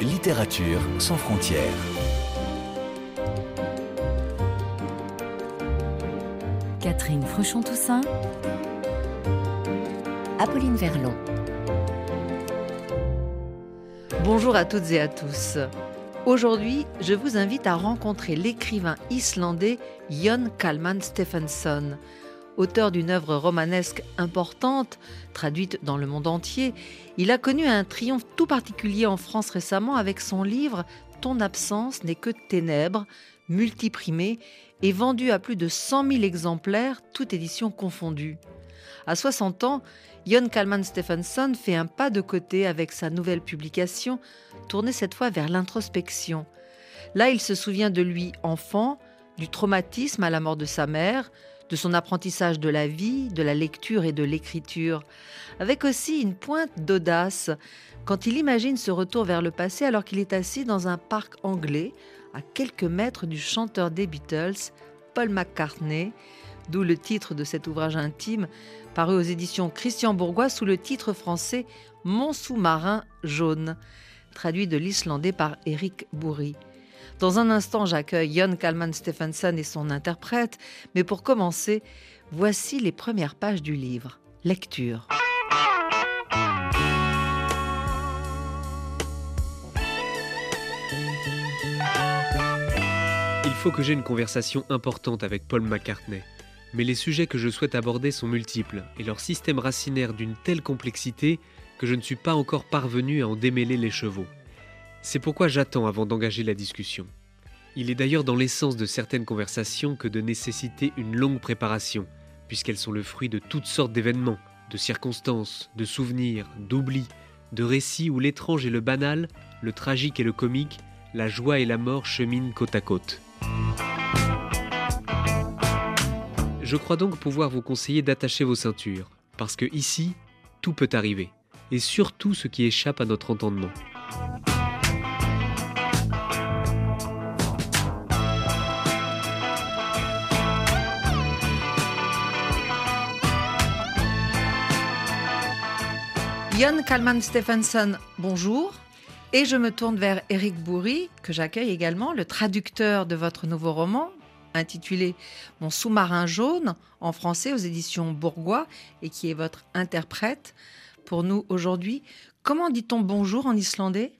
Littérature sans frontières. Catherine Fruchon-Toussaint. Apolline Verlon. Bonjour à toutes et à tous. Aujourd'hui, je vous invite à rencontrer l'écrivain islandais Jon Kalman Stephenson. Auteur d'une œuvre romanesque importante, traduite dans le monde entier, il a connu un triomphe tout particulier en France récemment avec son livre Ton absence n'est que ténèbres, multiprimé et vendu à plus de 100 000 exemplaires, toutes éditions confondues. À 60 ans, Jon Kalman Stephenson fait un pas de côté avec sa nouvelle publication, tournée cette fois vers l'introspection. Là, il se souvient de lui enfant, du traumatisme à la mort de sa mère, de son apprentissage de la vie, de la lecture et de l'écriture, avec aussi une pointe d'audace quand il imagine ce retour vers le passé alors qu'il est assis dans un parc anglais, à quelques mètres du chanteur des Beatles, Paul McCartney, d'où le titre de cet ouvrage intime, paru aux éditions Christian Bourgois sous le titre français Mon sous-marin jaune, traduit de l'islandais par Eric Bourri. Dans un instant, j'accueille Jon Kalman Stephenson et son interprète, mais pour commencer, voici les premières pages du livre. Lecture. Il faut que j'ai une conversation importante avec Paul McCartney. Mais les sujets que je souhaite aborder sont multiples et leur système racinaire d'une telle complexité que je ne suis pas encore parvenu à en démêler les chevaux. C'est pourquoi j'attends avant d'engager la discussion. Il est d'ailleurs dans l'essence de certaines conversations que de nécessiter une longue préparation, puisqu'elles sont le fruit de toutes sortes d'événements, de circonstances, de souvenirs, d'oublis, de récits où l'étrange et le banal, le tragique et le comique, la joie et la mort cheminent côte à côte. Je crois donc pouvoir vous conseiller d'attacher vos ceintures, parce que ici, tout peut arriver, et surtout ce qui échappe à notre entendement. Jon Kalman Stephenson, bonjour. Et je me tourne vers Eric Bourri, que j'accueille également, le traducteur de votre nouveau roman, intitulé Mon sous-marin jaune, en français aux éditions Bourgois, et qui est votre interprète pour nous aujourd'hui. Comment dit-on bonjour en islandais?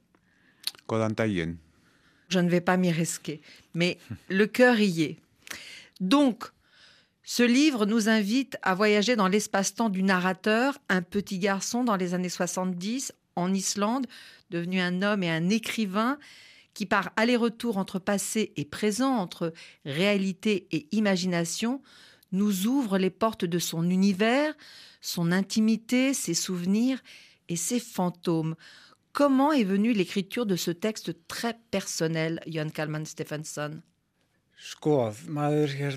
Je ne vais pas m'y risquer, mais le cœur y est. Donc, ce livre nous invite à voyager dans l'espace-temps du narrateur, un petit garçon dans les années 70 en Islande, devenu un homme et un écrivain qui par aller-retour entre passé et présent, entre réalité et imagination, nous ouvre les portes de son univers, son intimité, ses souvenirs et ses fantômes. Comment est venue l'écriture de ce texte très personnel, Jon Kalman Stephenson?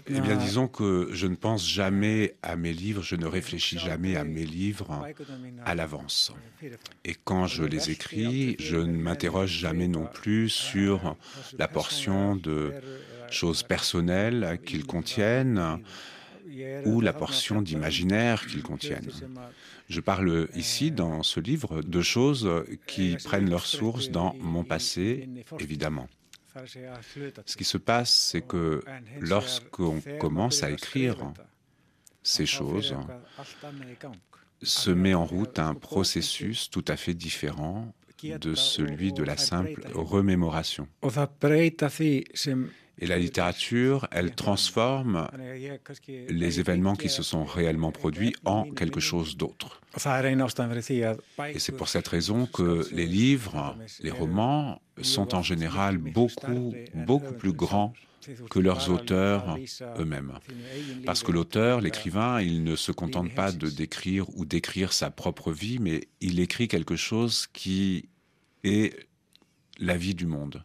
Eh bien, disons que je ne pense jamais à mes livres, je ne réfléchis jamais à mes livres à l'avance. Et quand je les écris, je ne m'interroge jamais non plus sur la portion de choses personnelles qu'ils contiennent ou la portion d'imaginaire qu'ils contiennent. Je parle ici, dans ce livre, de choses qui prennent leur source dans mon passé, évidemment. Ce qui se passe, c'est que lorsqu'on commence à écrire ces choses, se met en route un processus tout à fait différent de celui de la simple remémoration. Et la littérature, elle transforme les événements qui se sont réellement produits en quelque chose d'autre. Et c'est pour cette raison que les livres, les romans sont en général beaucoup, beaucoup plus grands que leurs auteurs eux-mêmes. Parce que l'auteur, l'écrivain, il ne se contente pas de décrire ou d'écrire sa propre vie, mais il écrit quelque chose qui est la vie du monde.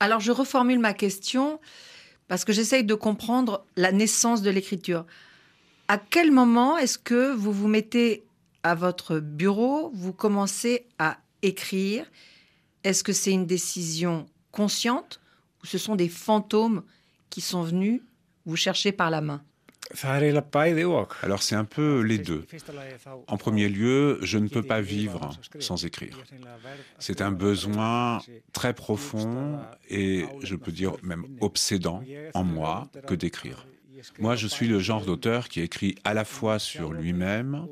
Alors je reformule ma question parce que j'essaye de comprendre la naissance de l'écriture. À quel moment est-ce que vous vous mettez à votre bureau, vous commencez à écrire? Est-ce que c'est une décision consciente ou ce sont des fantômes qui sont venus vous chercher par la main? Alors c'est un peu les deux. En premier lieu, je ne peux pas vivre sans écrire. C'est un besoin très profond et je peux dire même obsédant en moi que d'écrire. Moi, je suis le genre d'auteur qui écrit à la fois sur lui-même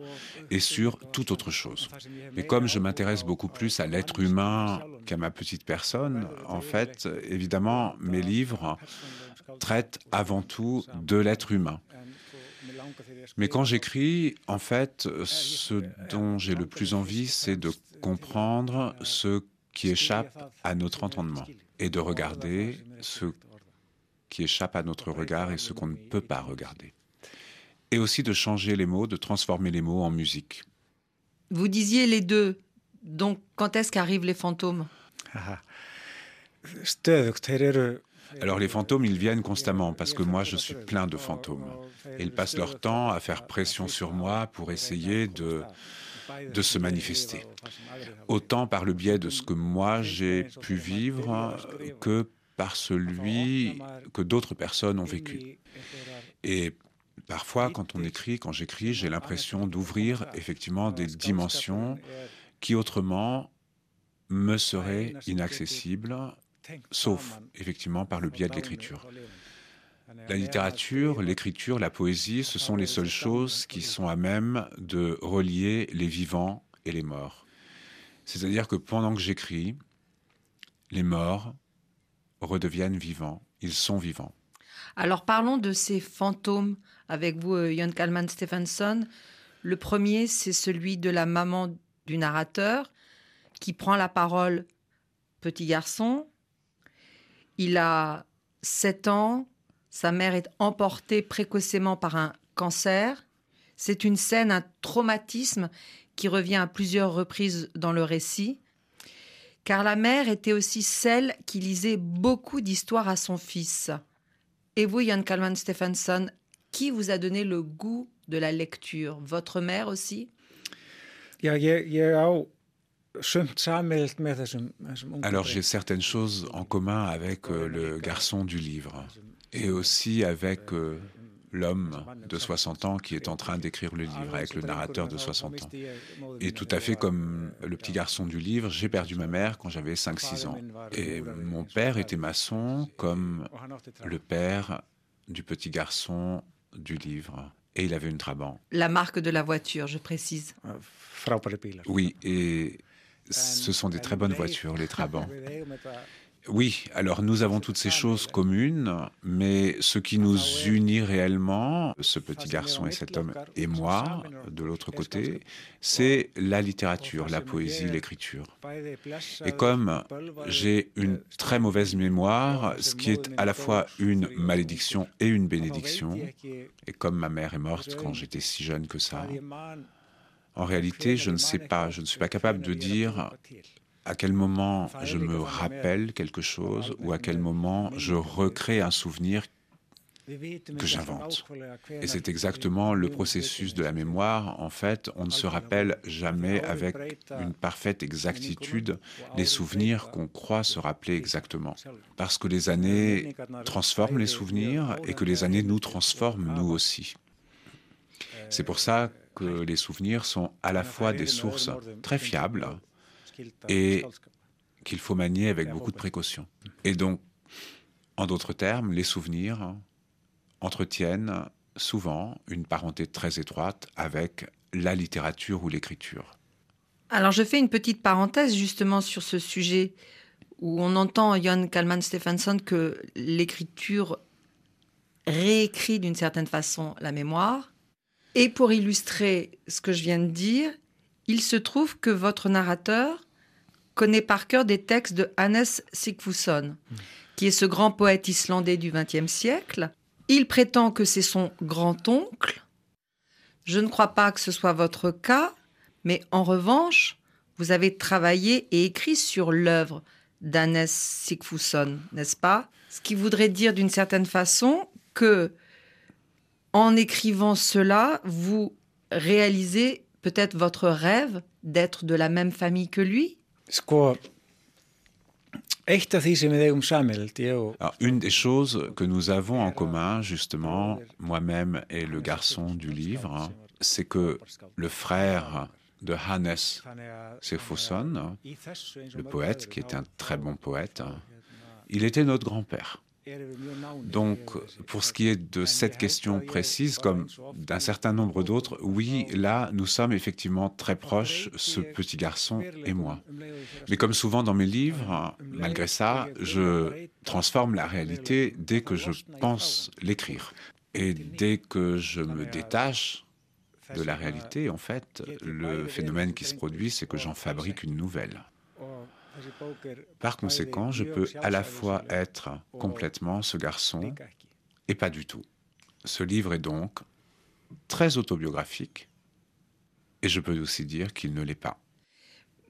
et sur toute autre chose. Mais comme je m'intéresse beaucoup plus à l'être humain qu'à ma petite personne, en fait, évidemment, mes livres traitent avant tout de l'être humain. Mais quand j'écris, en fait, ce dont j'ai le plus envie, c'est de comprendre ce qui échappe à notre entendement et de regarder ce qui échappe à notre regard et ce qu'on ne peut pas regarder. Et aussi de changer les mots, de transformer les mots en musique. Vous disiez les deux. Donc, quand est-ce qu'arrivent les fantômes? Alors les fantômes, ils viennent constamment parce que moi, je suis plein de fantômes. ils passent leur temps à faire pression sur moi pour essayer de, de se manifester. Autant par le biais de ce que moi j'ai pu vivre que par celui que d'autres personnes ont vécu. Et parfois, quand on écrit, quand j'écris, j'ai l'impression d'ouvrir effectivement des dimensions qui autrement me seraient inaccessibles sauf effectivement par le biais de l'écriture. La littérature, l'écriture, la poésie, ce sont les seules choses qui sont à même de relier les vivants et les morts. C'est-à-dire que pendant que j'écris, les morts redeviennent vivants, ils sont vivants. Alors parlons de ces fantômes avec vous, euh, Jon Kalman Stephenson. Le premier, c'est celui de la maman du narrateur qui prend la parole Petit garçon, il a 7 ans, sa mère est emportée précocement par un cancer. C'est une scène, un traumatisme qui revient à plusieurs reprises dans le récit, car la mère était aussi celle qui lisait beaucoup d'histoires à son fils. Et vous, Jan Kalman Stephenson, qui vous a donné le goût de la lecture? Votre mère aussi? Alors j'ai certaines choses en commun avec euh, le garçon du livre et aussi avec euh, l'homme de 60 ans qui est en train d'écrire le livre, avec le narrateur de 60 ans. Et tout à fait comme le petit garçon du livre, j'ai perdu ma mère quand j'avais 5-6 ans. Et mon père était maçon comme le père du petit garçon du livre. Et il avait une Trabant. La marque de la voiture, je précise. Oui, et ce sont des très bonnes voitures, les Trabants. Oui, alors nous avons toutes ces choses communes, mais ce qui nous unit réellement, ce petit garçon et cet homme et moi, de l'autre côté, c'est la littérature, la poésie, l'écriture. Et comme j'ai une très mauvaise mémoire, ce qui est à la fois une malédiction et une bénédiction, et comme ma mère est morte quand j'étais si jeune que ça, en réalité, je ne sais pas, je ne suis pas capable de dire à quel moment je me rappelle quelque chose ou à quel moment je recrée un souvenir que j'invente. Et c'est exactement le processus de la mémoire. En fait, on ne se rappelle jamais avec une parfaite exactitude les souvenirs qu'on croit se rappeler exactement. Parce que les années transforment les souvenirs et que les années nous transforment nous aussi. C'est pour ça que les souvenirs sont à la fois des sources très fiables et qu'il faut manier avec beaucoup de précaution. Et donc, en d'autres termes, les souvenirs entretiennent souvent une parenté très étroite avec la littérature ou l'écriture. Alors je fais une petite parenthèse justement sur ce sujet où on entend Jon Kalman Stephenson que l'écriture réécrit d'une certaine façon la mémoire et pour illustrer ce que je viens de dire, il se trouve que votre narrateur connaît par cœur des textes de Hannes Sigfusson, qui est ce grand poète islandais du XXe siècle. Il prétend que c'est son grand-oncle. Je ne crois pas que ce soit votre cas, mais en revanche, vous avez travaillé et écrit sur l'œuvre d'Hannes Sigfusson, n'est-ce pas? Ce qui voudrait dire d'une certaine façon que en écrivant cela, vous réalisez peut-être votre rêve d'être de la même famille que lui? Alors, une des choses que nous avons en commun, justement, moi-même et le garçon du livre, c'est que le frère de Hannes Sefosson, le poète, qui est un très bon poète, il était notre grand-père. Donc, pour ce qui est de cette question précise, comme d'un certain nombre d'autres, oui, là, nous sommes effectivement très proches, ce petit garçon et moi. Mais comme souvent dans mes livres, malgré ça, je transforme la réalité dès que je pense l'écrire. Et dès que je me détache de la réalité, en fait, le phénomène qui se produit, c'est que j'en fabrique une nouvelle. Par conséquent, je peux à la fois être complètement ce garçon et pas du tout. Ce livre est donc très autobiographique et je peux aussi dire qu'il ne l'est pas.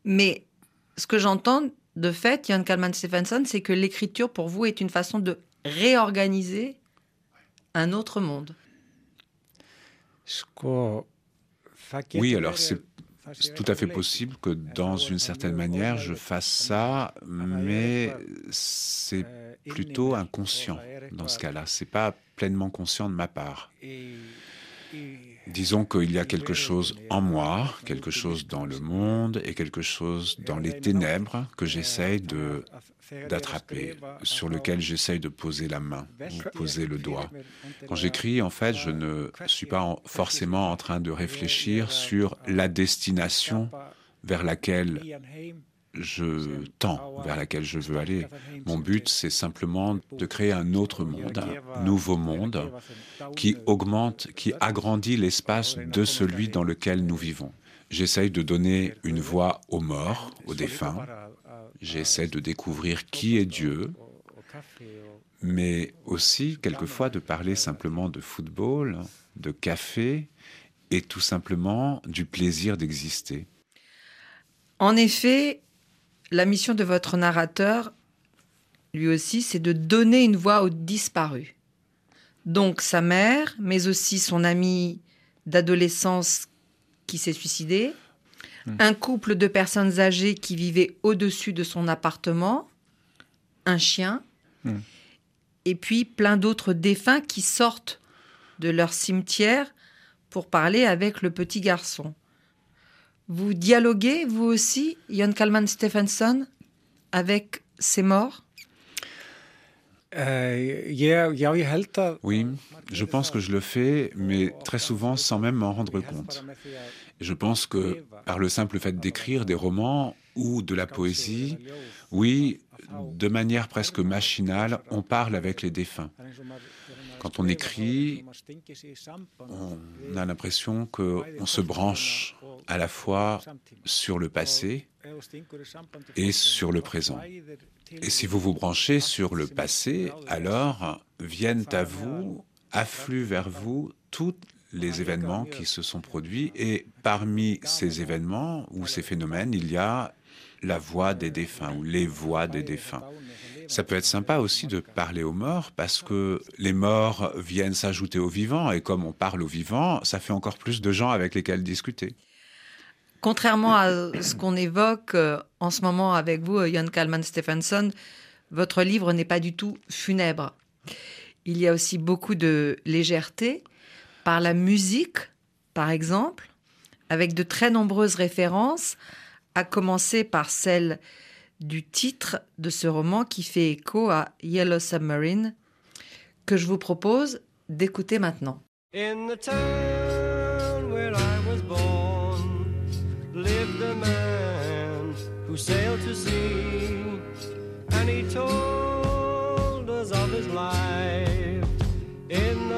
Mais ce que j'entends de fait, Jan Kalman Stephenson, c'est que l'écriture pour vous est une façon de réorganiser un autre monde. Oui, alors c'est c'est tout à fait possible que dans une certaine manière je fasse ça, mais c'est plutôt inconscient dans ce cas-là. C'est pas pleinement conscient de ma part. Disons qu'il y a quelque chose en moi, quelque chose dans le monde et quelque chose dans les ténèbres que j'essaye de d'attraper, sur lequel j'essaye de poser la main ou poser le doigt. Quand j'écris, en fait, je ne suis pas forcément en train de réfléchir sur la destination vers laquelle je tends, vers laquelle je veux aller. Mon but, c'est simplement de créer un autre monde, un nouveau monde qui augmente, qui agrandit l'espace de celui dans lequel nous vivons. J'essaye de donner une voix aux morts, aux défunts. J'essaie de découvrir qui est Dieu, mais aussi quelquefois de parler simplement de football, de café et tout simplement du plaisir d'exister. En effet, la mission de votre narrateur, lui aussi, c'est de donner une voix aux disparus. Donc sa mère, mais aussi son ami d'adolescence qui s'est suicidé, hmm. un couple de personnes âgées qui vivaient au-dessus de son appartement, un chien, hmm. et puis plein d'autres défunts qui sortent de leur cimetière pour parler avec le petit garçon. Vous dialoguez, vous aussi, Jan Kalman Stephenson, avec ces morts? Oui, je pense que je le fais, mais très souvent sans même m'en rendre compte. Je pense que par le simple fait d'écrire des romans ou de la poésie, oui, de manière presque machinale, on parle avec les défunts. Quand on écrit, on a l'impression qu'on se branche à la fois sur le passé et sur le présent. Et si vous vous branchez sur le passé, alors viennent à vous, affluent vers vous tous les événements qui se sont produits. Et parmi ces événements ou ces phénomènes, il y a la voix des défunts ou les voix des défunts. Ça peut être sympa aussi de parler aux morts parce que les morts viennent s'ajouter aux vivants et comme on parle aux vivants, ça fait encore plus de gens avec lesquels discuter. Contrairement à ce qu'on évoque euh, en ce moment avec vous, Jan Kalman Stephenson, votre livre n'est pas du tout funèbre. Il y a aussi beaucoup de légèreté par la musique, par exemple, avec de très nombreuses références, à commencer par celle du titre de ce roman qui fait écho à Yellow Submarine, que je vous propose d'écouter maintenant. Who sailed to sea, and he told us of his life in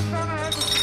Touchdown ahead.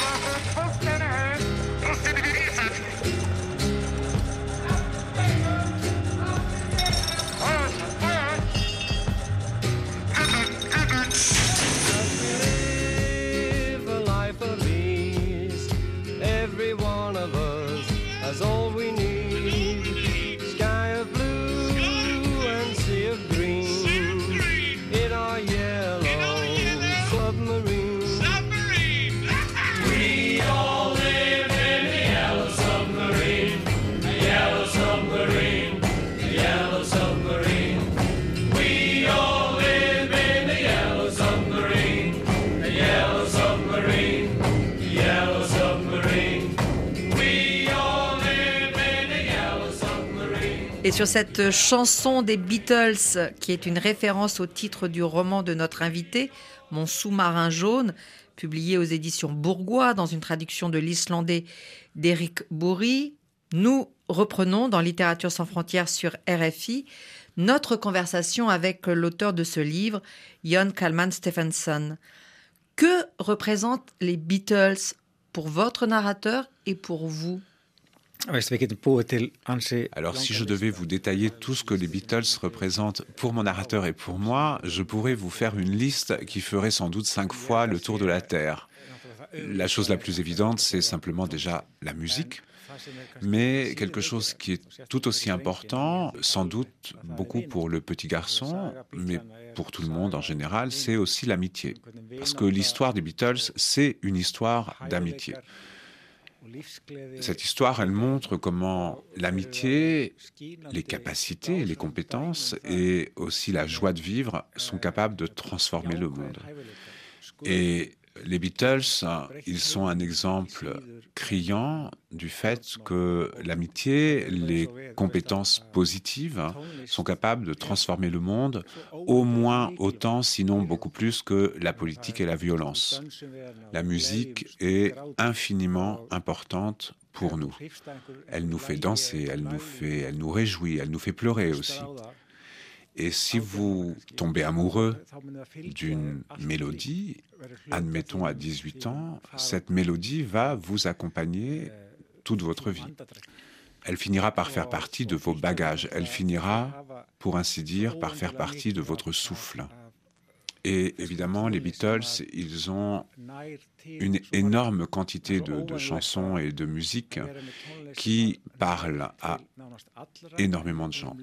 Et sur cette chanson des Beatles, qui est une référence au titre du roman de notre invité, Mon sous-marin jaune, publié aux éditions Bourgois dans une traduction de l'islandais d'Éric Bourri, nous reprenons dans Littérature sans frontières sur RFI notre conversation avec l'auteur de ce livre, Jon Kalman Stephenson. Que représentent les Beatles pour votre narrateur et pour vous? Alors si je devais vous détailler tout ce que les Beatles représentent pour mon narrateur et pour moi, je pourrais vous faire une liste qui ferait sans doute cinq fois le tour de la Terre. La chose la plus évidente, c'est simplement déjà la musique, mais quelque chose qui est tout aussi important, sans doute beaucoup pour le petit garçon, mais pour tout le monde en général, c'est aussi l'amitié. Parce que l'histoire des Beatles, c'est une histoire d'amitié. Cette histoire, elle montre comment l'amitié, les capacités, les compétences et aussi la joie de vivre sont capables de transformer le monde. Les Beatles, ils sont un exemple criant du fait que l'amitié, les compétences positives sont capables de transformer le monde au moins autant, sinon beaucoup plus que la politique et la violence. La musique est infiniment importante pour nous. Elle nous fait danser, elle nous fait, elle nous réjouit, elle nous fait pleurer aussi. Et si vous tombez amoureux d'une mélodie, admettons à 18 ans, cette mélodie va vous accompagner toute votre vie. Elle finira par faire partie de vos bagages, elle finira, pour ainsi dire, par faire partie de votre souffle. Et évidemment, les Beatles, ils ont une énorme quantité de, chansons et de musique qui parlent à énormément de gens.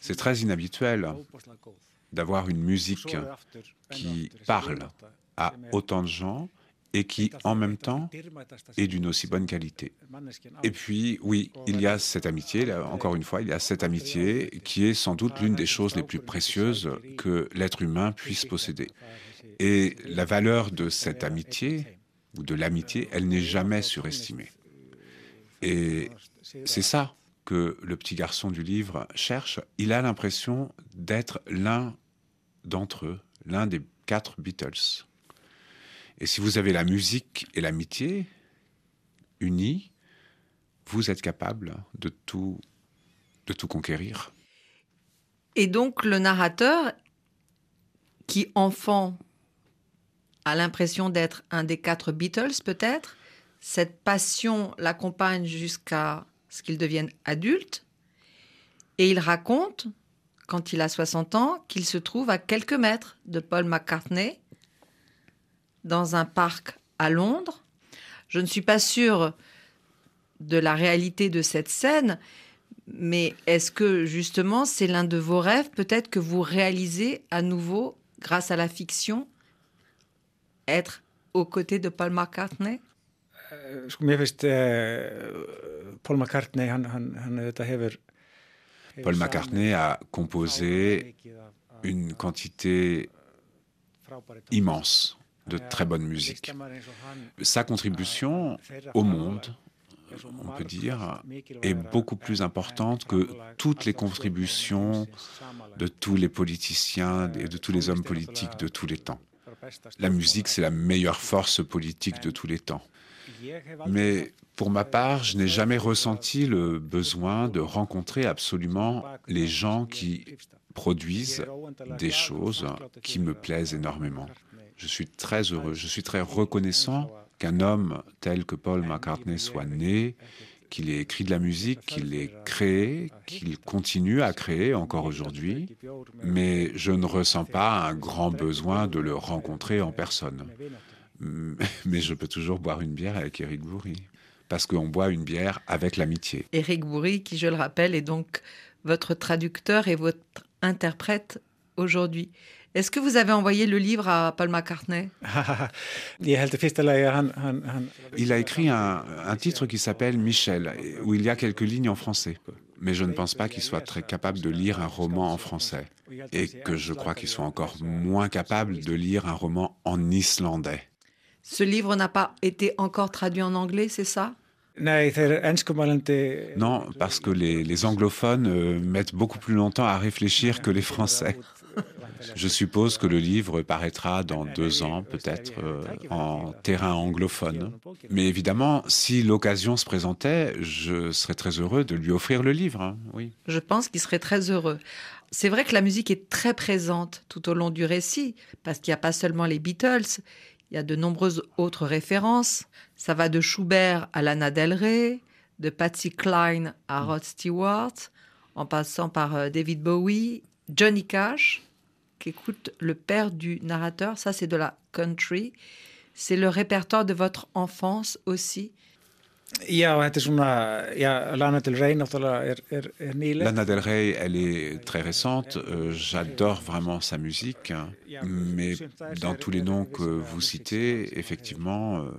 C'est très inhabituel d'avoir une musique qui parle à autant de gens et qui, en même temps, est d'une aussi bonne qualité. Et puis, oui, il y a cette amitié, encore une fois, il y a cette amitié qui est sans doute l'une des choses les plus précieuses que l'être humain puisse posséder. Et la valeur de cette amitié, ou de l'amitié, elle n'est jamais surestimée. Et c'est ça que le petit garçon du livre cherche. Il a l'impression d'être l'un d'entre eux, l'un des quatre Beatles. Et si vous avez la musique et l'amitié unies, vous êtes capable de tout, de tout conquérir. Et donc le narrateur, qui enfant a l'impression d'être un des quatre Beatles peut-être, cette passion l'accompagne jusqu'à ce qu'il devienne adulte, et il raconte, quand il a 60 ans, qu'il se trouve à quelques mètres de Paul McCartney, dans un parc à Londres. Je ne suis pas sûre de la réalité de cette scène, mais est-ce que justement c'est l'un de vos rêves peut-être que vous réalisez à nouveau grâce à la fiction être aux côtés de Paul McCartney? Euh, euh, Paul McCartney Paul McCartney a composé une quantité immense de très bonne musique. Sa contribution au monde, on peut dire, est beaucoup plus importante que toutes les contributions de tous les politiciens et de tous les hommes politiques de tous les temps. La musique, c'est la meilleure force politique de tous les temps. Mais pour ma part, je n'ai jamais ressenti le besoin de rencontrer absolument les gens qui produisent des choses qui me plaisent énormément. Je suis très heureux, je suis très reconnaissant qu'un homme tel que Paul McCartney soit né, qu'il ait écrit de la musique, qu'il ait créé, qu'il continue à créer encore aujourd'hui, mais je ne ressens pas un grand besoin de le rencontrer en personne. Mais je peux toujours boire une bière avec Eric Bourri. parce qu'on boit une bière avec l'amitié. Éric Bourri, qui je le rappelle, est donc votre traducteur et votre interprète aujourd'hui. Est-ce que vous avez envoyé le livre à Paul McCartney? Il a écrit un, un titre qui s'appelle Michel, où il y a quelques lignes en français. Mais je ne pense pas qu'il soit très capable de lire un roman en français. Et que je crois qu'il soit encore moins capable de lire un roman en islandais. Ce livre n'a pas été encore traduit en anglais, c'est ça? Non, parce que les, les anglophones euh, mettent beaucoup plus longtemps à réfléchir que les Français. Je suppose que le livre paraîtra dans deux ans, peut-être, euh, en terrain anglophone. Mais évidemment, si l'occasion se présentait, je serais très heureux de lui offrir le livre. Hein, oui. Je pense qu'il serait très heureux. C'est vrai que la musique est très présente tout au long du récit, parce qu'il n'y a pas seulement les Beatles, il y a de nombreuses autres références. Ça va de Schubert à Lana Del Rey, de Patsy Cline à. Rod Stewart, en passant par euh, David Bowie, Johnny Cash, qui écoute le père du narrateur. Ça, c'est de la country. C'est le répertoire de votre enfance aussi. Lana Del Rey Lana Del Rey, elle est très récente. Euh, j'adore vraiment sa musique. Mais dans tous les noms que vous citez, effectivement, euh,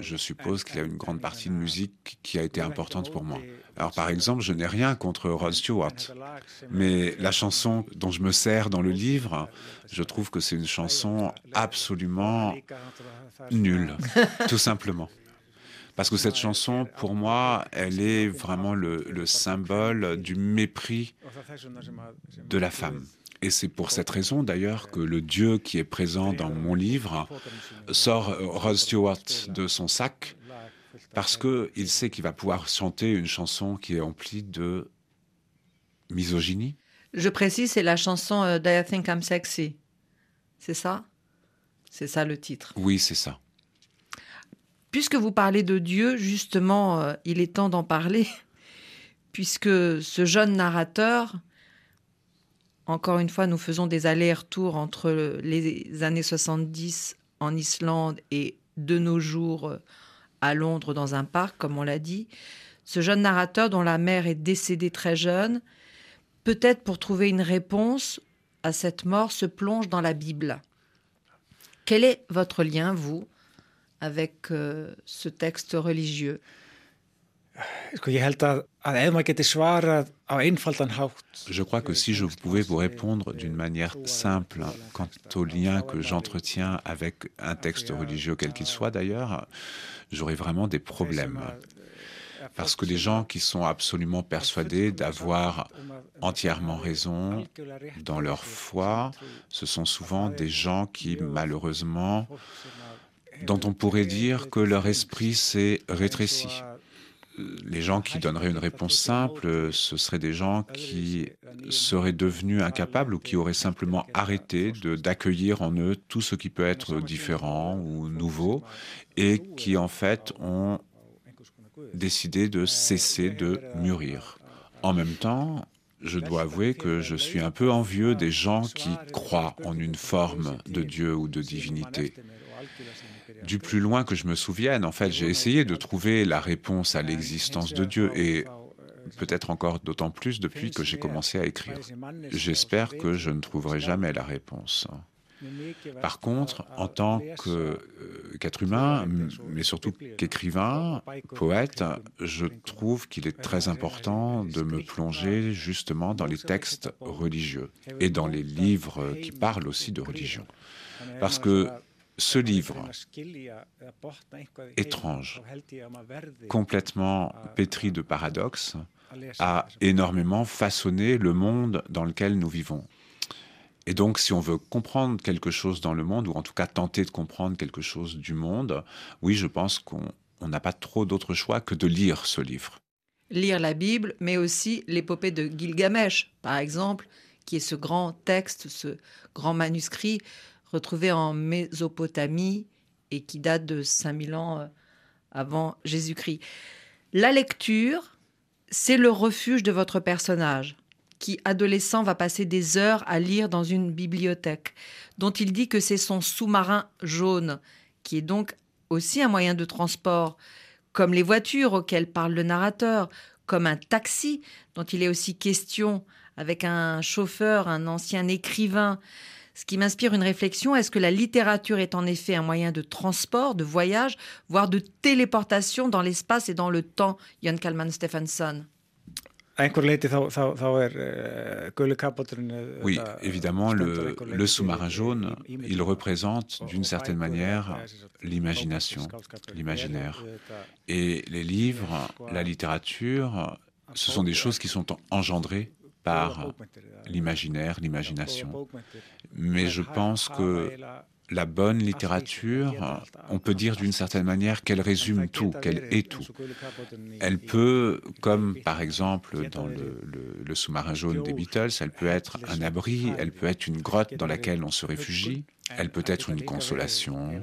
je suppose qu'il y a une grande partie de musique qui a été importante pour moi. Alors par exemple, je n'ai rien contre Rod Stewart, mais la chanson dont je me sers dans le livre, je trouve que c'est une chanson absolument nulle, tout simplement. Parce que cette chanson, pour moi, elle est vraiment le, symbole du mépris de la femme. Et c'est pour cette raison d'ailleurs que le Dieu qui est présent dans mon livre sort Rod Stewart de son sac parce qu'il sait qu'il va pouvoir chanter une chanson qui est emplie de misogynie. Je précise, c'est la chanson euh, Do You Think I'm Sexy C'est ça? C'est ça le titre Oui, c'est ça. Puisque vous parlez de Dieu, justement, euh, il est temps d'en parler, puisque ce jeune narrateur, encore une fois, nous faisons des allers-retours entre les années 70 en Islande et de nos jours euh, à Londres dans un parc, comme on l'a dit. Ce jeune narrateur dont la mère est décédée très jeune, peut-être pour trouver une réponse à cette mort, se plonge dans la Bible. Quel est votre lien, vous, avec euh, ce texte religieux? Je crois que si je pouvais vous répondre d'une manière simple quant au lien que j'entretiens avec un texte religieux, quel qu'il soit d'ailleurs, j'aurais vraiment des problèmes. Parce que les gens qui sont absolument persuadés d'avoir entièrement raison dans leur foi, ce sont souvent des gens qui, malheureusement, dont on pourrait dire que leur esprit s'est rétréci. Les gens qui donneraient une réponse simple, ce seraient des gens qui seraient devenus incapables ou qui auraient simplement arrêté d'accueillir en eux tout ce qui peut être différent ou nouveau et qui en fait ont décidé de cesser de mûrir. En même temps, je dois avouer que je suis un peu envieux des gens qui croient en une forme de Dieu ou de divinité du plus loin que je me souvienne, en fait, j'ai essayé de trouver la réponse à l'existence de Dieu et peut-être encore d'autant plus depuis que j'ai commencé à écrire. J'espère que je ne trouverai jamais la réponse. Par contre, en tant euh, qu'être humain, mais surtout qu'écrivain, poète, je trouve qu'il est très important de me plonger justement dans les textes religieux et dans les livres qui parlent aussi de religion. Parce que ce livre, étrange, complètement pétri de paradoxes, a énormément façonné le monde dans lequel nous vivons. Et donc, si on veut comprendre quelque chose dans le monde, ou en tout cas tenter de comprendre quelque chose du monde, oui, je pense qu'on n'a pas trop d'autre choix que de lire ce livre. Lire la Bible, mais aussi l'épopée de Gilgamesh, par exemple, qui est ce grand texte, ce grand manuscrit retrouvé en Mésopotamie et qui date de 5000 ans euh, avant Jésus-Christ. La lecture, c'est le refuge de votre personnage, qui, adolescent, va passer des heures à lire dans une bibliothèque, dont il dit que c'est son sous-marin jaune, qui est donc aussi un moyen de transport. comme les voitures auxquelles parle le narrateur, comme un taxi dont il est aussi question avec un chauffeur, un ancien écrivain. Ce qui m'inspire une réflexion, est-ce que la littérature est en effet un moyen de transport, de voyage, voire de téléportation dans l'espace et dans le temps, Jon Kalman Stephenson? Oui, évidemment, le, le sous-marin jaune, il représente d'une certaine manière l'imagination, l'imaginaire. Et les livres, la littérature, ce sont des choses qui sont engendrées par l'imaginaire, l'imagination. Mais je pense que la bonne littérature, on peut dire d'une certaine manière qu'elle résume tout, qu'elle est tout. Elle peut, comme par exemple dans le, sous-marin jaune des Beatles, elle peut être un abri, elle peut être une grotte dans laquelle on se réfugie, elle peut être une consolation,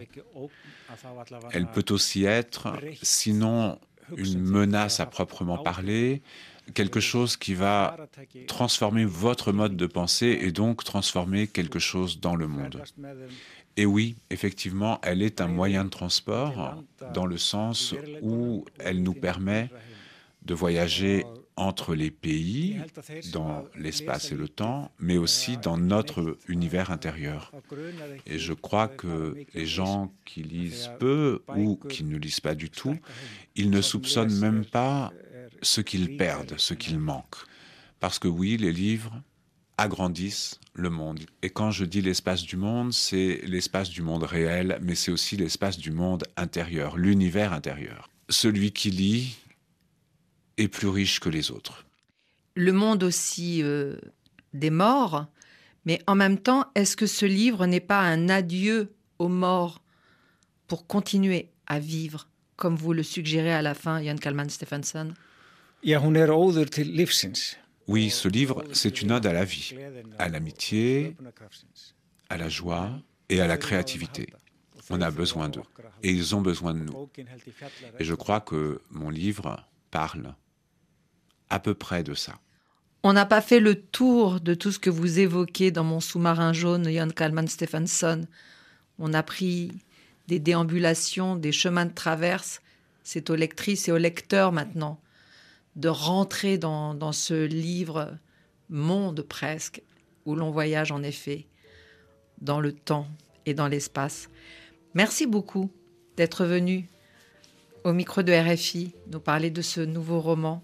elle peut aussi être, sinon une menace à proprement parler, quelque chose qui va transformer votre mode de pensée et donc transformer quelque chose dans le monde. Et oui, effectivement, elle est un moyen de transport dans le sens où elle nous permet de voyager entre les pays, dans l'espace et le temps, mais aussi dans notre univers intérieur. Et je crois que les gens qui lisent peu ou qui ne lisent pas du tout, ils ne soupçonnent même pas ce qu'ils perdent, ce qu'ils manquent. Parce que oui, les livres agrandissent le monde. Et quand je dis l'espace du monde, c'est l'espace du monde réel, mais c'est aussi l'espace du monde intérieur, l'univers intérieur. Celui qui lit est plus riche que les autres. Le monde aussi euh, des morts, mais en même temps, est-ce que ce livre n'est pas un adieu aux morts pour continuer à vivre, comme vous le suggérez à la fin, Jan Kalman Stephenson? Oui, ce livre, c'est une ode à la vie, à l'amitié, à la joie et à la créativité. On a besoin d'eux et ils ont besoin de nous. Et je crois que mon livre parle à peu près de ça. On n'a pas fait le tour de tout ce que vous évoquez dans mon sous-marin jaune, Jan Kalman Stephenson. On a pris des déambulations, des chemins de traverse. C'est aux lectrices et aux lecteurs maintenant de rentrer dans, ce livre monde presque, où l'on voyage en effet dans le temps et dans l'espace. Merci beaucoup d'être venu au micro de RFI nous parler de ce nouveau roman,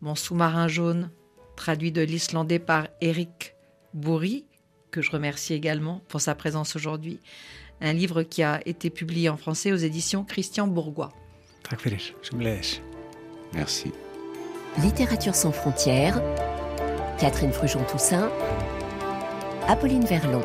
Mon sous-marin jaune, traduit de l'islandais par Eric Bourri, que je remercie également pour sa présence aujourd'hui. Un livre qui a été publié en français aux éditions Christian Bourgois. Merci. Littérature sans frontières, Catherine Frujon-Toussaint, Apolline Verlon.